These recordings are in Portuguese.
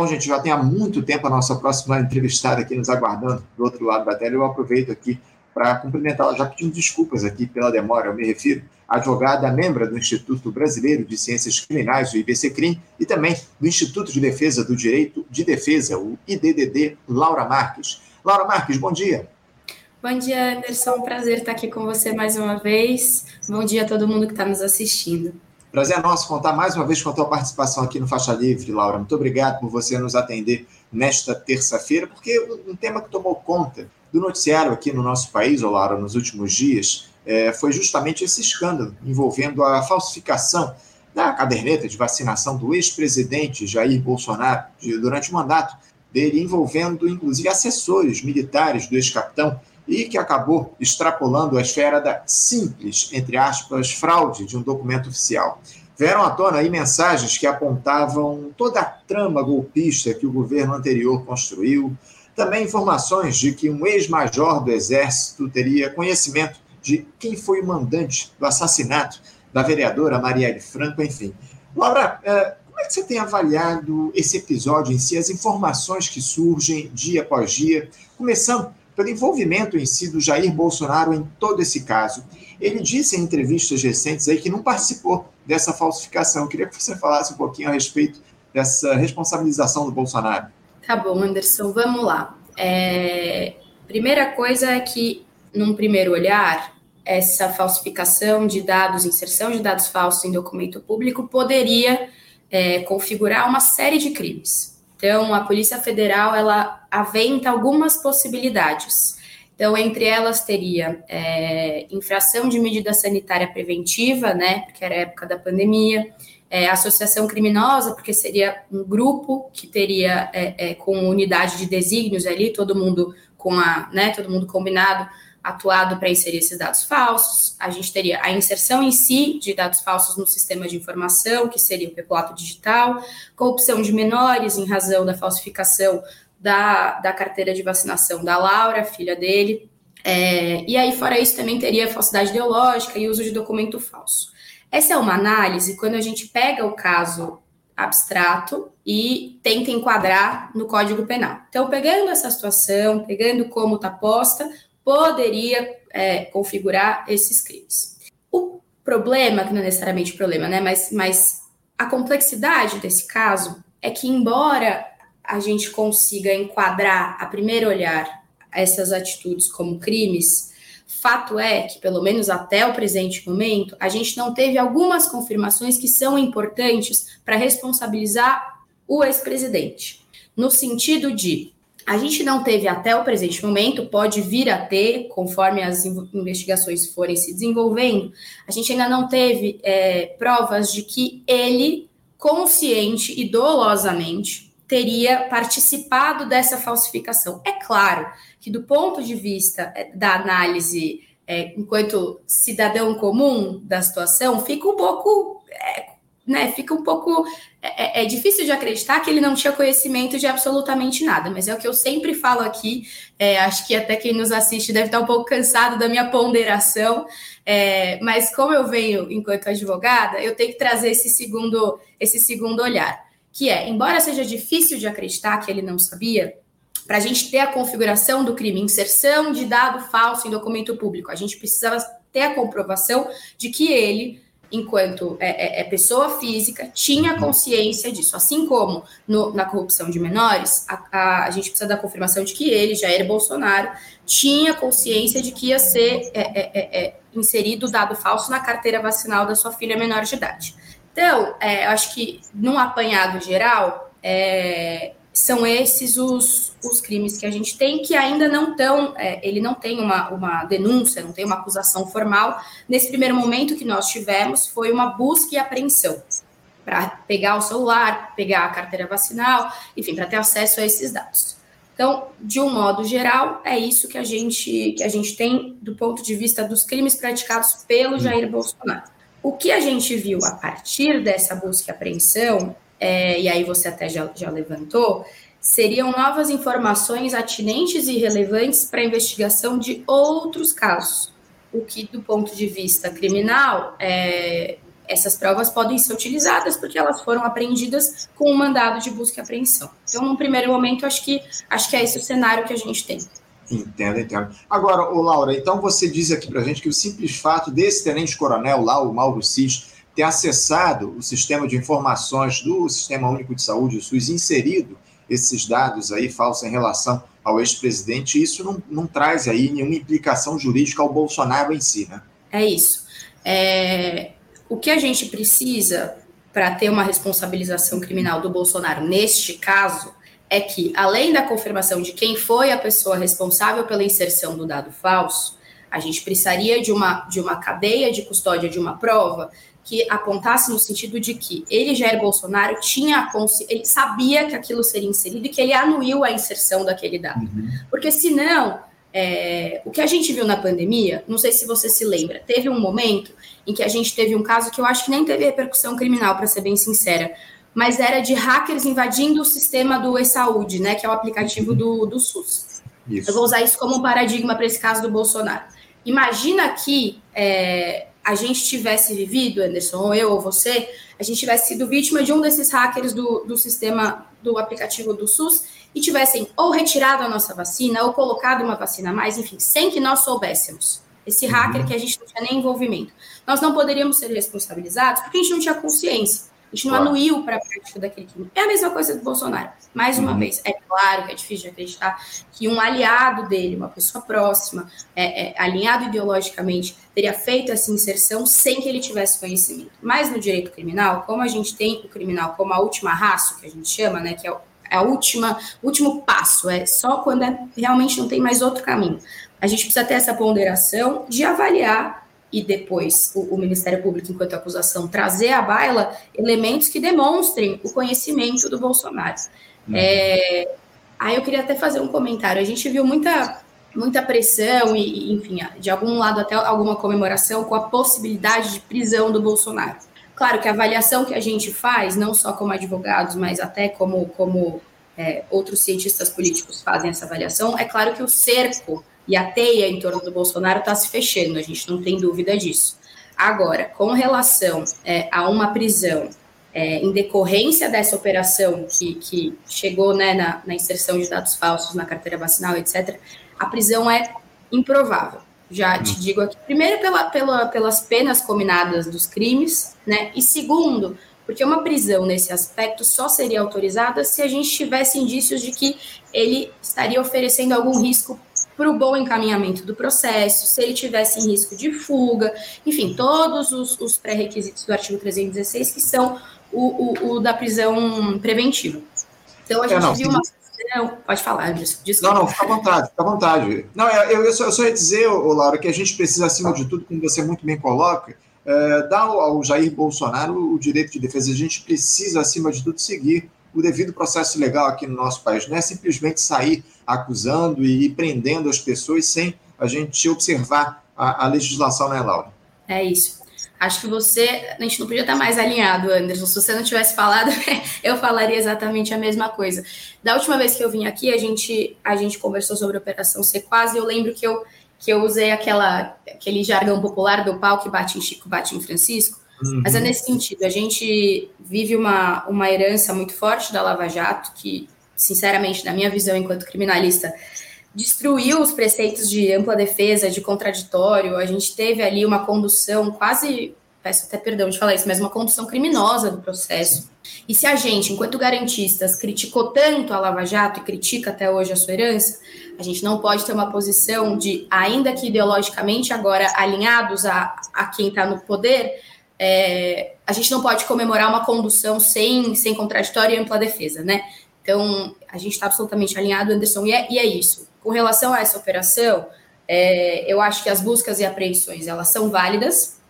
Bom, gente, já tem há muito tempo a nossa próxima entrevistada aqui nos aguardando do outro lado da tela. Eu aproveito aqui para cumprimentá-la, já pedindo desculpas aqui pela demora. Eu me refiro à advogada, membro do Instituto Brasileiro de Ciências Criminais, o IBCCRIM, e também do Instituto de Defesa do Direito de Defesa, o IDDD, Laura Marques. Laura Marques, bom dia. Bom dia, Anderson. Prazer estar aqui com você mais uma vez. Bom dia a todo mundo que está nos assistindo. Prazer é nosso contar mais uma vez com a tua participação aqui no Faixa Livre, Laura. Muito obrigado por você nos atender nesta terça-feira, porque um tema que tomou conta do noticiário aqui no nosso país, Laura, nos últimos dias, é, foi justamente esse escândalo envolvendo a falsificação da caderneta de vacinação do ex-presidente Jair Bolsonaro de, durante o mandato dele, envolvendo inclusive assessores militares do ex-capitão e que acabou extrapolando a esfera da simples, entre aspas, fraude de um documento oficial. Vieram à tona aí mensagens que apontavam toda a trama golpista que o governo anterior construiu, também informações de que um ex-major do Exército teria conhecimento de quem foi o mandante do assassinato da vereadora Marielle Franco, enfim. Laura, é, como é que você tem avaliado esse episódio em si, as informações que surgem dia após dia, começando pelo envolvimento em si do Jair Bolsonaro em todo esse caso. Ele disse em entrevistas recentes aí que não participou dessa falsificação. Eu queria que você falasse um pouquinho a respeito dessa responsabilização do Bolsonaro. Tá bom, Anderson, vamos lá. É... Primeira coisa é que, num primeiro olhar, essa falsificação de dados, inserção de dados falsos em documento público poderia é, configurar uma série de crimes. Então, a Polícia Federal ela aventa algumas possibilidades. Então, entre elas teria é, infração de medida sanitária preventiva, né, porque era época da pandemia, é, associação criminosa, porque seria um grupo que teria é com unidade de desígnios ali, todo mundo com a, né, todo mundo combinado atuado para inserir esses dados falsos. A gente teria a inserção em si de dados falsos no sistema de informação, que seria o peculato digital, corrupção de menores em razão da falsificação da, da carteira de vacinação da Laura, filha dele. É, e aí, fora isso, também teria falsidade ideológica e uso de documento falso. Essa é uma análise quando a gente pega o caso abstrato e tenta enquadrar no Código Penal. Então, pegando essa situação, pegando como está posta, poderia é, configurar esses crimes. O problema, que não é necessariamente problema, né, mas, mas a complexidade desse caso é que, embora a gente consiga enquadrar, a primeiro olhar, essas atitudes como crimes, fato é que, pelo menos até o presente momento, a gente não teve algumas confirmações que são importantes para responsabilizar o ex-presidente, no sentido de a gente não teve até o presente momento, pode vir a ter, conforme as investigações forem se desenvolvendo, a gente ainda não teve é, provas de que ele, consciente e dolosamente, teria participado dessa falsificação. É claro que, do ponto de vista é, da análise, é, enquanto cidadão comum da situação, fica um pouco né, fica um pouco. É, é, é, difícil de acreditar que ele não tinha conhecimento de absolutamente nada, mas é o que eu sempre falo aqui. É, acho que até quem nos assiste deve estar um pouco cansado da minha ponderação, é, mas como eu venho enquanto advogada, eu tenho que trazer esse segundo, esse segundo olhar, que é, embora seja difícil de acreditar que ele não sabia, para a gente ter a configuração do crime, inserção de dado falso em documento público, a gente precisava ter a comprovação de que ele enquanto é, é, é, pessoa física, tinha consciência disso. Assim como no, na corrupção de menores, a, a, a, gente precisa da confirmação de que ele, Jair Bolsonaro, tinha consciência de que ia ser é, é, é, é inserido dado falso na carteira vacinal da sua filha menor de idade. Então, eu acho que num apanhado geral, são esses os, os crimes que a gente tem que ainda não estão, é, ele não tem uma, uma denúncia, não tem uma acusação formal. Nesse primeiro momento que nós tivemos foi uma busca e apreensão para pegar o celular, pegar a carteira vacinal, enfim, para ter acesso a esses dados. Então, de um modo geral, é isso que a gente que a gente tem do ponto de vista dos crimes praticados pelo Jair Bolsonaro. O que a gente viu a partir dessa busca e apreensão é, e aí você até já, já levantou, seriam novas informações atinentes e relevantes para a investigação de outros casos, o que, do ponto de vista criminal, é, essas provas podem ser utilizadas porque elas foram apreendidas com o um mandado de busca e apreensão. Então, num primeiro momento, acho que acho que é esse o cenário que a gente tem. Entendo, entendo. Agora, ô Laura, então você diz aqui para a gente que o simples fato desse tenente-coronel lá, o Mauro Cis, ter acessado o sistema de informações do Sistema Único de Saúde, o SUS, inserido esses dados aí falsos em relação ao ex-presidente, isso não, não traz aí nenhuma implicação jurídica ao Bolsonaro em si, né? É isso. É, o que a gente precisa para ter uma responsabilização criminal do Bolsonaro neste caso é que, além da confirmação de quem foi a pessoa responsável pela inserção do dado falso, a gente precisaria de uma, de uma cadeia de custódia de uma prova que apontasse no sentido de que ele, Jair Bolsonaro, tinha ele sabia que aquilo seria inserido e que ele anuiu a inserção daquele dado. Uhum. Porque senão, é, o que a gente viu na pandemia, não sei se você se lembra, teve um momento em que a gente teve um caso que eu acho que nem teve repercussão criminal, para ser bem sincera, mas era de hackers invadindo o sistema do e-saúde, né, que é o aplicativo do, do SUS. Isso. Eu vou usar isso como um paradigma para esse caso do Bolsonaro. Imagina que é, a gente tivesse vivido, Anderson, ou eu ou você, a gente tivesse sido vítima de um desses hackers do, do sistema do aplicativo do SUS e tivessem ou retirado a nossa vacina ou colocado uma vacina a mais, enfim, sem que nós soubéssemos. Esse hacker uhum. que a gente não tinha nem envolvimento. Nós não poderíamos ser responsabilizados porque a gente não tinha consciência. A gente não claro. anuiu para a prática daquele crime. É a mesma coisa do Bolsonaro. Mais uma uhum. vez, é claro que é difícil de acreditar que um aliado dele, uma pessoa próxima, é, é, alinhado ideologicamente, teria feito essa inserção sem que ele tivesse conhecimento. Mas no direito criminal, como a gente tem o criminal como a última raça, que a gente chama, né, que é, é a última, último passo, é só quando é, realmente não tem mais outro caminho. A gente precisa ter essa ponderação de avaliar e depois o, o, Ministério Público, enquanto acusação, trazer à baila elementos que demonstrem o conhecimento do Bolsonaro. Uhum. É, aí eu queria até fazer um comentário. A gente viu muita, muita pressão e, enfim, de algum lado até alguma comemoração com a possibilidade de prisão do Bolsonaro. Claro que a avaliação que a gente faz, não só como advogados, mas até como, como é, outros cientistas políticos fazem essa avaliação, é claro que o cerco e a teia em torno do Bolsonaro está se fechando, a gente não tem dúvida disso. Agora, com relação é, a uma prisão é, em decorrência dessa operação que, que chegou né, na, na, inserção de dados falsos na carteira vacinal, etc., a prisão é improvável. Já te uhum. digo aqui, primeiro pela, pela, pelas penas combinadas dos crimes, né? E segundo, porque uma prisão nesse aspecto só seria autorizada se a gente tivesse indícios de que ele estaria oferecendo algum risco para o bom encaminhamento do processo, se ele tivesse em risco de fuga, enfim, todos os, os pré-requisitos do artigo 316 que são o, o, o, da prisão preventiva. Então a é, gente é, não, viu uma não, pode falar disso. Não, não, fica à vontade, fica à vontade. Não, eu, eu, só, eu só ia dizer, ô, Laura, que a gente precisa, acima de tudo, como você muito bem coloca, é, dar ao, ao Jair Bolsonaro o direito de defesa. A gente precisa, acima de tudo, seguir o devido processo legal aqui no nosso país. Não é simplesmente sair acusando e prendendo as pessoas sem a gente observar a, a legislação, né, Laura? É isso. Acho que você, a gente não podia estar mais alinhado, Anderson. Se você não tivesse falado, eu falaria exatamente a mesma coisa. Da última vez que eu vim aqui, a gente, a gente conversou sobre a Operação Sequaz e eu lembro que eu, que eu usei aquela, aquele jargão popular do pau que bate em Chico, bate em Francisco. Uhum. Mas é nesse sentido, a gente vive uma, uma herança muito forte da Lava Jato, que, sinceramente, na minha visão enquanto criminalista, destruiu os preceitos de ampla defesa, de contraditório. A gente teve ali uma condução quase, peço até perdão de falar isso, mas uma condução criminosa do processo. E se a gente, enquanto garantistas, criticou tanto a Lava Jato e critica até hoje a sua herança, a gente não pode ter uma posição de, ainda que ideologicamente agora alinhados a, a quem está no poder, é, a gente não pode comemorar uma condução sem, sem contraditório e ampla defesa, né? Então, a gente está absolutamente alinhado, Anderson, e é, e é, isso. Com relação a essa operação, é, eu acho que as buscas e apreensões, elas são válidas,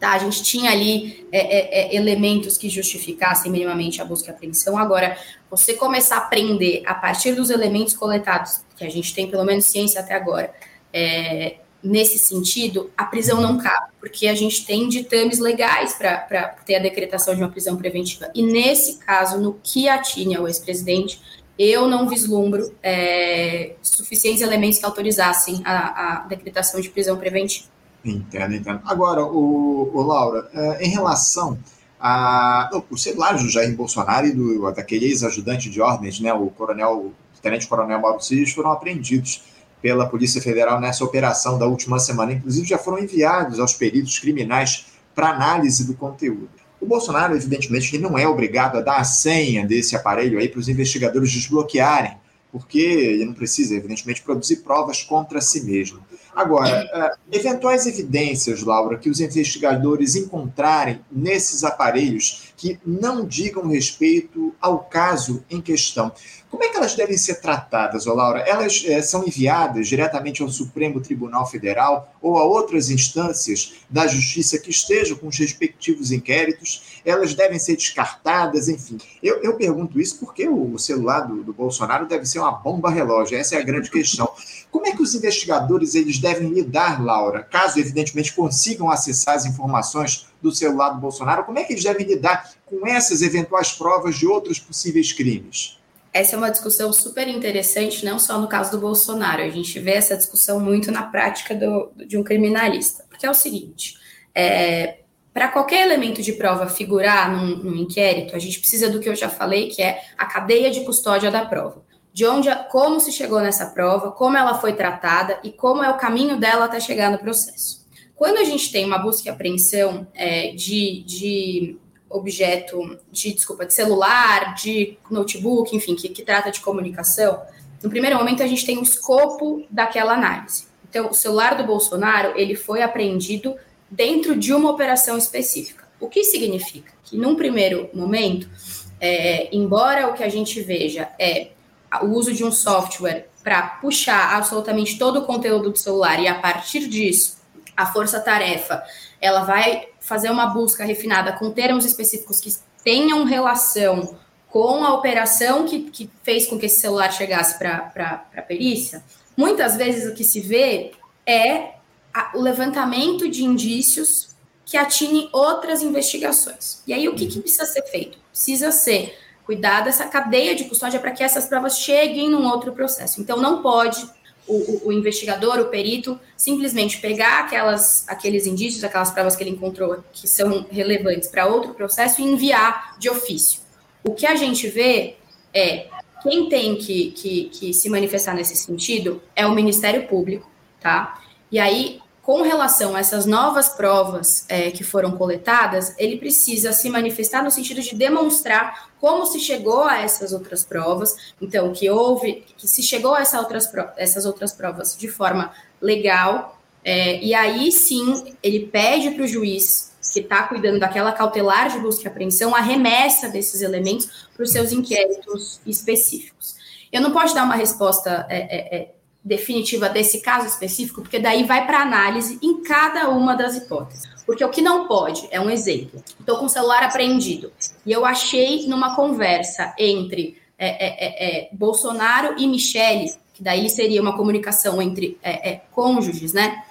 tá? A gente tinha ali é, é, é elementos que justificassem minimamente a busca e apreensão. Agora, você começar a aprender a partir dos elementos coletados, que a gente tem pelo menos ciência até agora, é, nesse sentido, a prisão não cabe, porque a gente tem ditames legais para ter a decretação de uma prisão preventiva. E nesse caso, no que atine ao ex-presidente, eu não vislumbro é, suficientes elementos que autorizassem a, a decretação de prisão preventiva. Entendo, entendo. Agora, o, o Laura, é, em relação a, os celulares do Jair Bolsonaro e do, daquele ex-ajudante de ordens, né, o coronel, o tenente-coronel Mauro Cid, foram apreendidos pela Polícia Federal nessa operação da última semana. Inclusive, já foram enviados aos peritos criminais para análise do conteúdo. O Bolsonaro, evidentemente, não é obrigado a dar a senha desse aparelho aí para os investigadores desbloquearem, porque ele não precisa, evidentemente, produzir provas contra si mesmo. Agora, uh, eventuais evidências, Laura, que os investigadores encontrarem nesses aparelhos que não digam respeito ao caso em questão, como é que elas devem ser tratadas, Laura? Elas é, são enviadas diretamente ao Supremo Tribunal Federal ou a outras instâncias da Justiça que estejam com os respectivos inquéritos? Elas devem ser descartadas, enfim. Eu, eu pergunto isso porque o celular do, do, Bolsonaro deve ser uma bomba relógio, essa é a grande questão. Como é que os investigadores eles devem lidar, Laura, caso evidentemente consigam acessar as informações do celular do Bolsonaro? Como é que eles devem lidar com essas eventuais provas de outros possíveis crimes? essa é uma discussão super interessante, não só no caso do Bolsonaro, a gente vê essa discussão muito na prática do, de um criminalista, porque é o seguinte: é, para qualquer elemento de prova figurar num, num, inquérito, a gente precisa do que eu já falei, que é a cadeia de custódia da prova. De onde, como se chegou nessa prova, como ela foi tratada e como é o caminho dela até chegar no processo. Quando a gente tem uma busca e apreensão é, de, de objeto de, desculpa, de celular, de notebook, enfim, que, que trata de comunicação, no primeiro momento a gente tem o escopo daquela análise. Então, o celular do Bolsonaro, ele foi apreendido dentro de uma operação específica. O que significa que, num primeiro momento, é, embora o que a gente veja é o uso de um software para puxar absolutamente todo o conteúdo do celular e, a partir disso, a força-tarefa, ela vai fazer uma busca refinada com termos específicos que tenham relação com a operação que, que fez com que esse celular chegasse para a perícia, muitas vezes o que se vê é a, o levantamento de indícios que atinem outras investigações. E aí, o que, que precisa ser feito? Precisa ser cuidado essa cadeia de custódia para que essas provas cheguem num outro processo. Então, não pode o, o, investigador, o perito, simplesmente pegar aquelas, aqueles indícios, aquelas provas que ele encontrou que são relevantes para outro processo e enviar de ofício. O que a gente vê é quem tem que, que, que se manifestar nesse sentido é o Ministério Público, tá? E aí com relação a essas novas provas é, que foram coletadas, ele precisa se manifestar no sentido de demonstrar como se chegou a essas outras provas, então que houve, que se chegou a essa outras, essas outras provas de forma legal, é, e aí sim ele pede para o juiz que está cuidando daquela cautelar de busca e apreensão a remessa desses elementos para os seus inquéritos específicos. Eu não posso dar uma resposta é, é, é definitiva desse caso específico, porque daí vai para análise em cada uma das hipóteses. Porque o que não pode, é um exemplo. Estou com o celular apreendido e eu achei numa conversa entre é, é, é, é Bolsonaro e Michele, que daí seria uma comunicação entre é, é, cônjuges, né?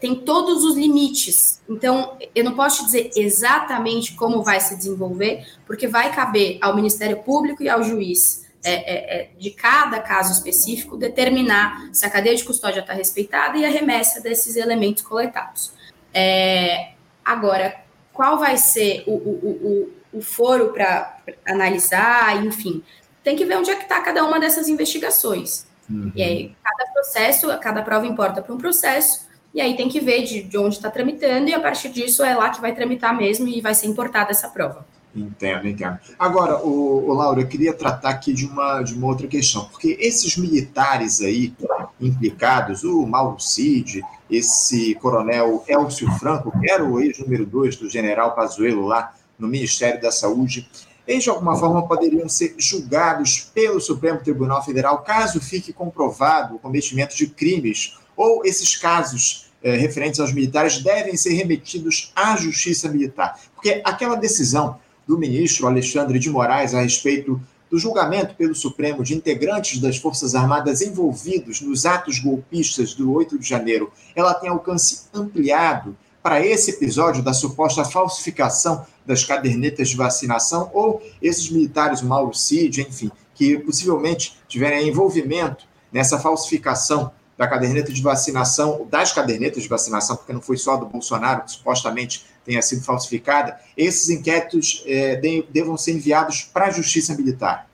tem todos os limites. Então, eu não posso te dizer exatamente como vai se desenvolver, porque vai caber ao Ministério Público e ao juiz é, é, é, de cada caso específico, determinar se a cadeia de custódia está respeitada e a remessa desses elementos coletados. É, agora, qual vai ser o, o, o, o foro para analisar, enfim, tem que ver onde é que está cada uma dessas investigações. Uhum. E aí, cada processo, cada prova importa para um processo, e aí tem que ver de, de onde está tramitando, e a partir disso é lá que vai tramitar mesmo e vai ser importada essa prova. Entendo, entendo. Agora, o, o Laura, eu queria tratar aqui de uma, de uma outra questão, porque esses militares aí implicados, o Mauro Cid, esse coronel Elcio Franco, que era o ex-número 2 do general Pazuello lá no Ministério da Saúde, eles de alguma forma poderiam ser julgados pelo Supremo Tribunal Federal caso fique comprovado o cometimento de crimes, ou esses casos eh, referentes aos militares devem ser remetidos à justiça militar. Porque aquela decisão do ministro Alexandre de Moraes a respeito do julgamento pelo Supremo de integrantes das Forças Armadas envolvidos nos atos golpistas do 8 de janeiro, ela tem alcance ampliado para esse episódio da suposta falsificação das cadernetas de vacinação ou esses militares, Mauro Cid, enfim, que possivelmente tiverem envolvimento nessa falsificação da caderneta de vacinação, das cadernetas de vacinação, porque não foi só do Bolsonaro, que supostamente tenha sido falsificada, esses inquéritos é, devam ser enviados para a Justiça Militar?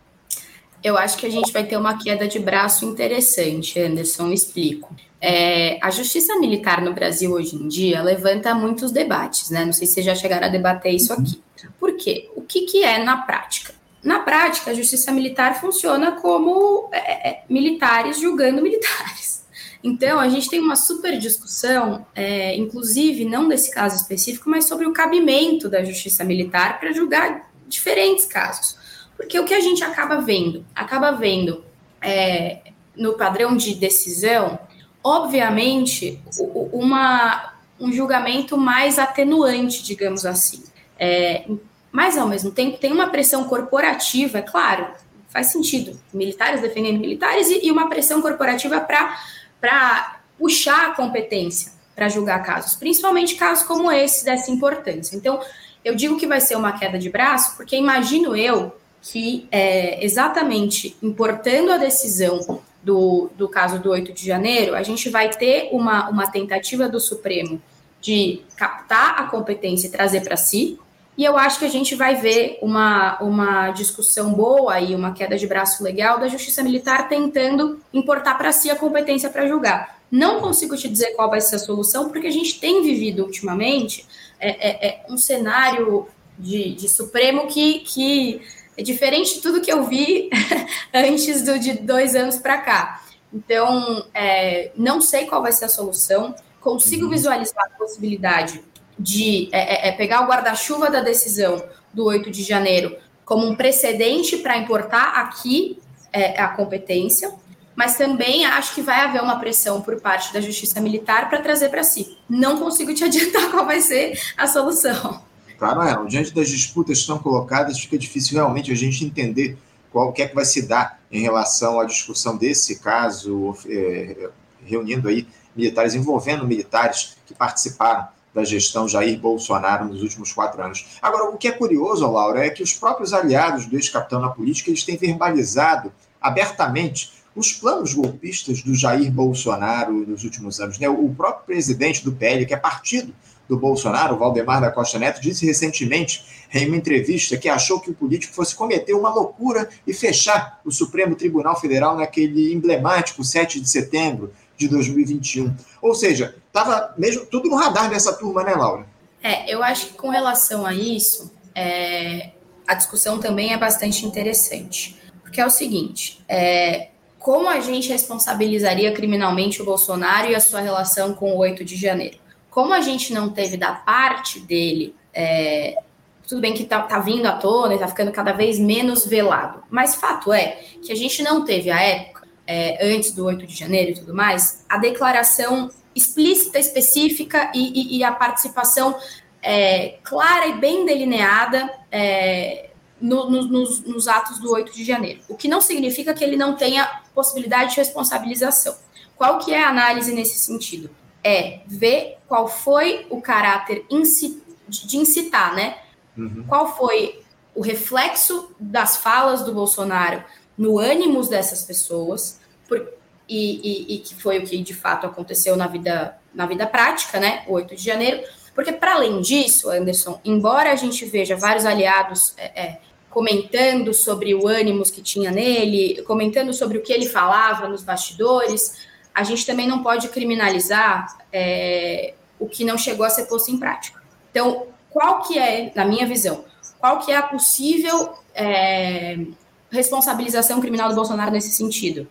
Eu acho que a gente vai ter uma queda de braço interessante, Anderson, explico. É, a justiça militar no Brasil hoje em dia levanta muitos debates, né? Não sei se vocês já chegaram a debater isso aqui. Por quê? O que, que é na prática? Na prática, a justiça militar funciona como é, é militares julgando militares. Então, a gente tem uma super discussão, é, inclusive, não desse caso específico, mas sobre o cabimento da justiça militar para julgar diferentes casos. Porque o que a gente acaba vendo? Acaba vendo é, no padrão de decisão, obviamente, uma, um julgamento mais atenuante, digamos assim. É, mas, ao mesmo tempo, tem uma pressão corporativa, é claro, faz sentido. Militares defendendo militares e, e uma pressão corporativa para puxar a competência para julgar casos, principalmente casos como esse dessa importância. Então, eu digo que vai ser uma queda de braço, porque imagino eu que é, exatamente importando a decisão do, do caso do 8 de janeiro, a gente vai ter uma, uma tentativa do Supremo de captar a competência e trazer para si, e eu acho que a gente vai ver uma, uma discussão boa e uma queda de braço legal da Justiça Militar tentando importar para si a competência para julgar. Não consigo te dizer qual vai ser a solução, porque a gente tem vivido ultimamente é, é, é um cenário de, de Supremo que, que é diferente de tudo que eu vi antes do, de dois anos para cá. Então, é, não sei qual vai ser a solução. Consigo uhum. visualizar a possibilidade de é, é, é pegar o guarda-chuva da decisão do 8 de janeiro como um precedente para importar aqui é, a competência, mas também acho que vai haver uma pressão por parte da Justiça Militar para trazer para si. Não consigo te adiantar qual vai ser a solução. Claro, é. Diante das disputas que estão colocadas, fica difícil realmente a gente entender qual que é que vai se dar em relação à discussão desse caso, é, reunindo aí militares, envolvendo militares que participaram da gestão Jair Bolsonaro nos últimos quatro anos. Agora, o que é curioso, Laura, é que os próprios aliados do ex-capitão na política eles têm verbalizado abertamente os planos golpistas do Jair Bolsonaro nos últimos anos. Né? O próprio presidente do PL, que é partido do Bolsonaro, Valdemar da Costa Neto, disse recentemente em uma entrevista que achou que o político fosse cometer uma loucura e fechar o Supremo Tribunal Federal naquele emblemático 7 de setembro de 2021. Ou seja, estava mesmo tudo no radar dessa turma, né, Laura? É, eu acho que com relação a isso, é, a discussão também é bastante interessante. Porque é o seguinte: é, como a gente responsabilizaria criminalmente o Bolsonaro e a sua relação com o 8 de janeiro? como a gente não teve da parte dele, é, tudo bem que tá, tá vindo à tona e tá ficando cada vez menos velado, mas fato é que a gente não teve a época, é, antes do 8 de janeiro e tudo mais, a declaração explícita, específica e, e, e a participação é, clara e bem delineada é, no, no, nos, nos atos do 8 de janeiro. O que não significa que ele não tenha possibilidade de responsabilização. Qual que é a análise nesse sentido? é ver qual foi o caráter de incitar, né? Uhum. Qual foi o reflexo das falas do Bolsonaro no ânimos dessas pessoas, por, e, e, e, que foi o que de fato aconteceu na vida, na vida prática, né? O 8 de janeiro. Porque, para além disso, Anderson, embora a gente veja vários aliados é, é, comentando sobre o ânimos que tinha nele, comentando sobre o que ele falava nos bastidores, a gente também não pode criminalizar é, o que não chegou a ser posto em prática. Então, qual que é, na minha visão, qual que é a possível é, responsabilização criminal do Bolsonaro nesse sentido?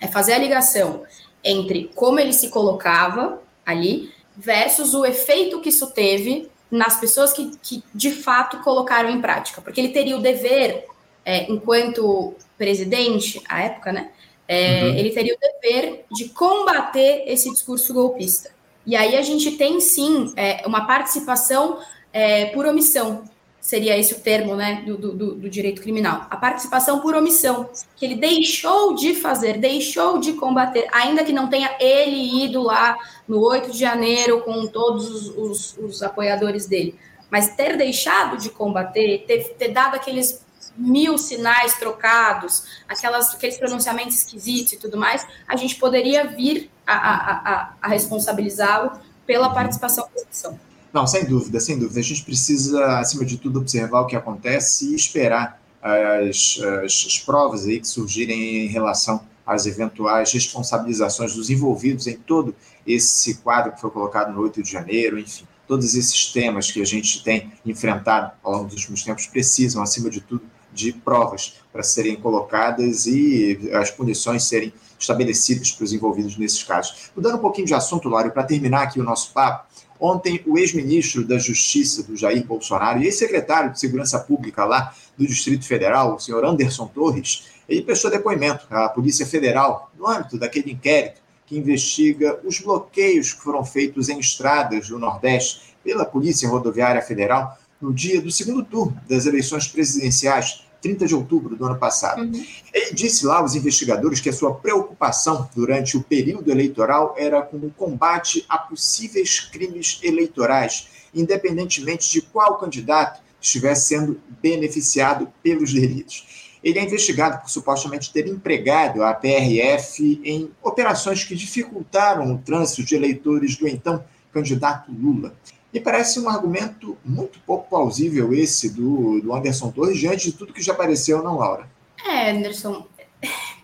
É fazer a ligação entre como ele se colocava ali versus o efeito que isso teve nas pessoas que, que de fato colocaram em prática. Porque ele teria o dever, é, enquanto presidente, à época, né, é, uhum. Ele teria o dever de combater esse discurso golpista. E aí a gente tem sim é, uma participação é, por omissão, seria esse o termo né, do, do, do, direito criminal. A participação por omissão, que ele deixou de fazer, deixou de combater, ainda que não tenha ele ido lá no 8 de janeiro com todos os, os, os apoiadores dele. Mas ter deixado de combater, ter, ter dado aqueles mil sinais trocados, aquelas, aqueles pronunciamentos esquisitos e tudo mais, a gente poderia vir a, a, a, a responsabilizá-lo pela participação na sessão. Não, sem dúvida, sem dúvida. A gente precisa, acima de tudo, observar o que acontece e esperar as, as, as provas aí que surgirem em relação às eventuais responsabilizações dos envolvidos em todo esse quadro que foi colocado no 8 de janeiro, enfim. Todos esses temas que a gente tem enfrentado ao longo dos últimos tempos precisam, acima de tudo, de provas para serem colocadas e as punições serem estabelecidas para os envolvidos nesses casos. Mudando um pouquinho de assunto, Lário, para terminar aqui o nosso papo, Ontem, o ex-ministro da Justiça do Jair Bolsonaro e ex-secretário de Segurança Pública lá do Distrito Federal, o senhor Anderson Torres, ele prestou depoimento à Polícia Federal no âmbito daquele inquérito que investiga os bloqueios que foram feitos em estradas do Nordeste pela Polícia Rodoviária Federal no dia do segundo turno das eleições presidenciais 30 de outubro do ano passado. Uhum. Ele disse lá aos investigadores que a sua preocupação durante o período eleitoral era com o combate a possíveis crimes eleitorais, independentemente de qual candidato estivesse sendo beneficiado pelos delitos. Ele é investigado por supostamente ter empregado a PRF em operações que dificultaram o trânsito de eleitores do então candidato Lula. Me parece um argumento muito pouco plausível esse do, do Anderson Torres, diante de tudo que já apareceu, não, Laura? É, Anderson,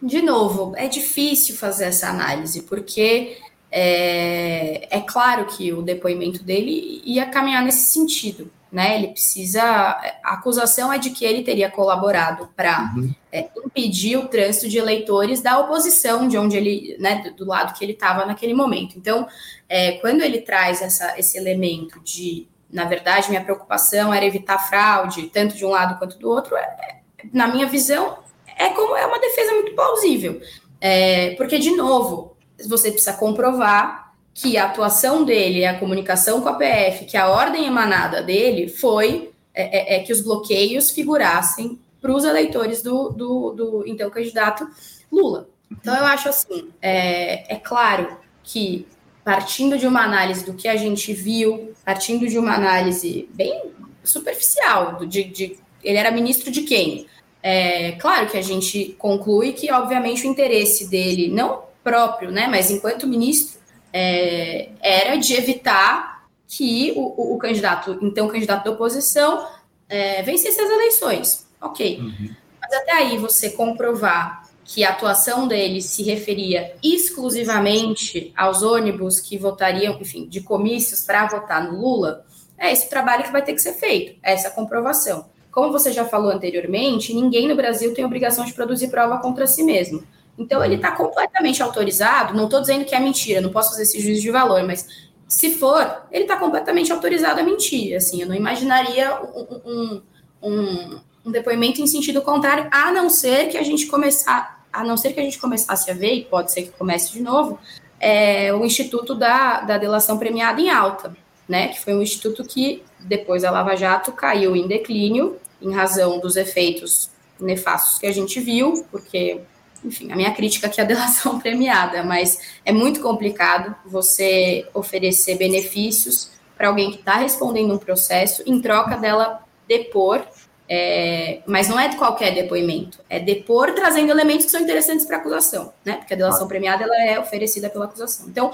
de novo, é difícil fazer essa análise, porque é, é claro que o depoimento dele ia caminhar nesse sentido né? Ele precisa. A acusação é de que ele teria colaborado para uhum. é, impedir o trânsito de eleitores da oposição, de onde ele, né, do lado que ele estava naquele momento. Então, é, quando ele traz essa, esse elemento de, na verdade, minha preocupação era evitar fraude, tanto de um lado quanto do outro, é, na minha visão, é como é uma defesa muito plausível. É, porque, de novo, você precisa comprovar que a atuação dele, a comunicação com a PF, que a ordem emanada dele foi é, é, é que os bloqueios figurassem para os eleitores do, do, do, então candidato Lula. Então eu acho assim, é, é claro que partindo de uma análise do que a gente viu, partindo de uma análise bem superficial, de, de ele era ministro de quem? É claro que a gente conclui que, obviamente, o interesse dele, não próprio, né, mas enquanto ministro, é, era de evitar que o, o, candidato, então candidato da oposição, é, vencesse as eleições. Ok. Uhum. Mas até aí você comprovar que a atuação dele se referia exclusivamente aos ônibus que votariam, enfim, de comícios para votar no Lula, é esse trabalho que vai ter que ser feito, é essa comprovação. Como você já falou anteriormente, ninguém no Brasil tem obrigação de produzir prova contra si mesmo. Então, ele está completamente autorizado. Não estou dizendo que é mentira, não posso fazer esse juízo de valor, mas se for, ele está completamente autorizado a mentir. Assim, eu não imaginaria um, um, um, depoimento em sentido contrário, a não ser que a gente começar, a não ser que a gente começasse a ver, e pode ser que comece de novo, é, o Instituto da, da Delação Premiada em Alta, né? Que foi um instituto que, depois da Lava Jato, caiu em declínio em razão dos efeitos nefastos que a gente viu, porque enfim, a minha crítica aqui é a delação premiada, mas é muito complicado você oferecer benefícios para alguém que está respondendo um processo em troca dela depor, é, mas não é de qualquer depoimento, é depor trazendo elementos que são interessantes para a acusação, né? Porque a delação premiada ela é oferecida pela acusação. Então,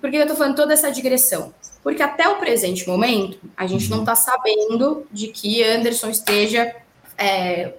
por que eu estou falando toda essa digressão? Porque até o presente momento, a gente não está sabendo de que Anderson esteja é,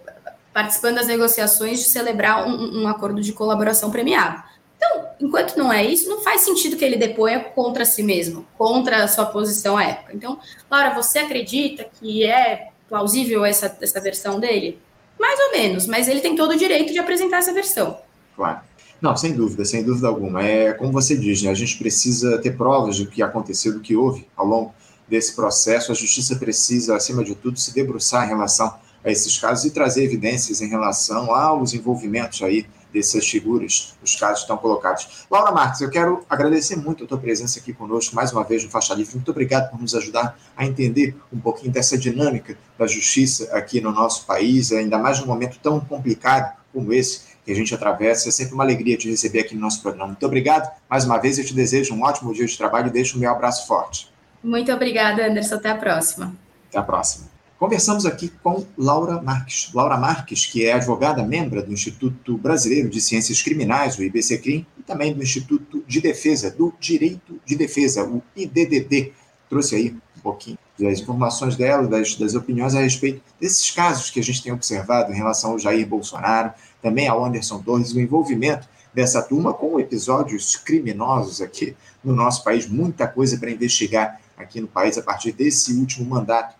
participando das negociações de celebrar um, um acordo de colaboração premiado. Então, enquanto não é isso, não faz sentido que ele deponha contra si mesmo, contra a sua posição à época. Então, Laura, você acredita que é plausível essa, essa versão dele? Mais ou menos, mas ele tem todo o direito de apresentar essa versão. Claro. Não, sem dúvida, sem dúvida alguma. É como você diz, né? A gente precisa ter provas do que aconteceu, do que houve ao longo desse processo. A justiça precisa, acima de tudo, se debruçar em relação a esses casos e trazer evidências em relação aos envolvimentos aí dessas figuras, os casos estão colocados. Laura Marques, eu quero agradecer muito a tua presença aqui conosco mais uma vez no Faixa Livre. Muito obrigado por nos ajudar a entender um pouquinho dessa dinâmica da justiça aqui no nosso país, ainda mais num momento tão complicado como esse que a gente atravessa. É sempre uma alegria te receber aqui no nosso programa. Muito obrigado. Mais uma vez, eu te desejo um ótimo dia de trabalho e deixo o meu abraço forte. Muito obrigada, Anderson. Até a próxima. Até a próxima. Conversamos aqui com Laura Marques. Laura Marques, que é advogada membro do Instituto Brasileiro de Ciências Criminais, o IBCCRIM, e também do Instituto de Defesa do Direito de Defesa, o IDDD. Trouxe aí um pouquinho das informações dela, das, das opiniões a respeito desses casos que a gente tem observado em relação ao Jair Bolsonaro, também ao Anderson Torres, o envolvimento dessa turma com episódios criminosos aqui no nosso país, muita coisa para investigar aqui no país a partir desse último mandato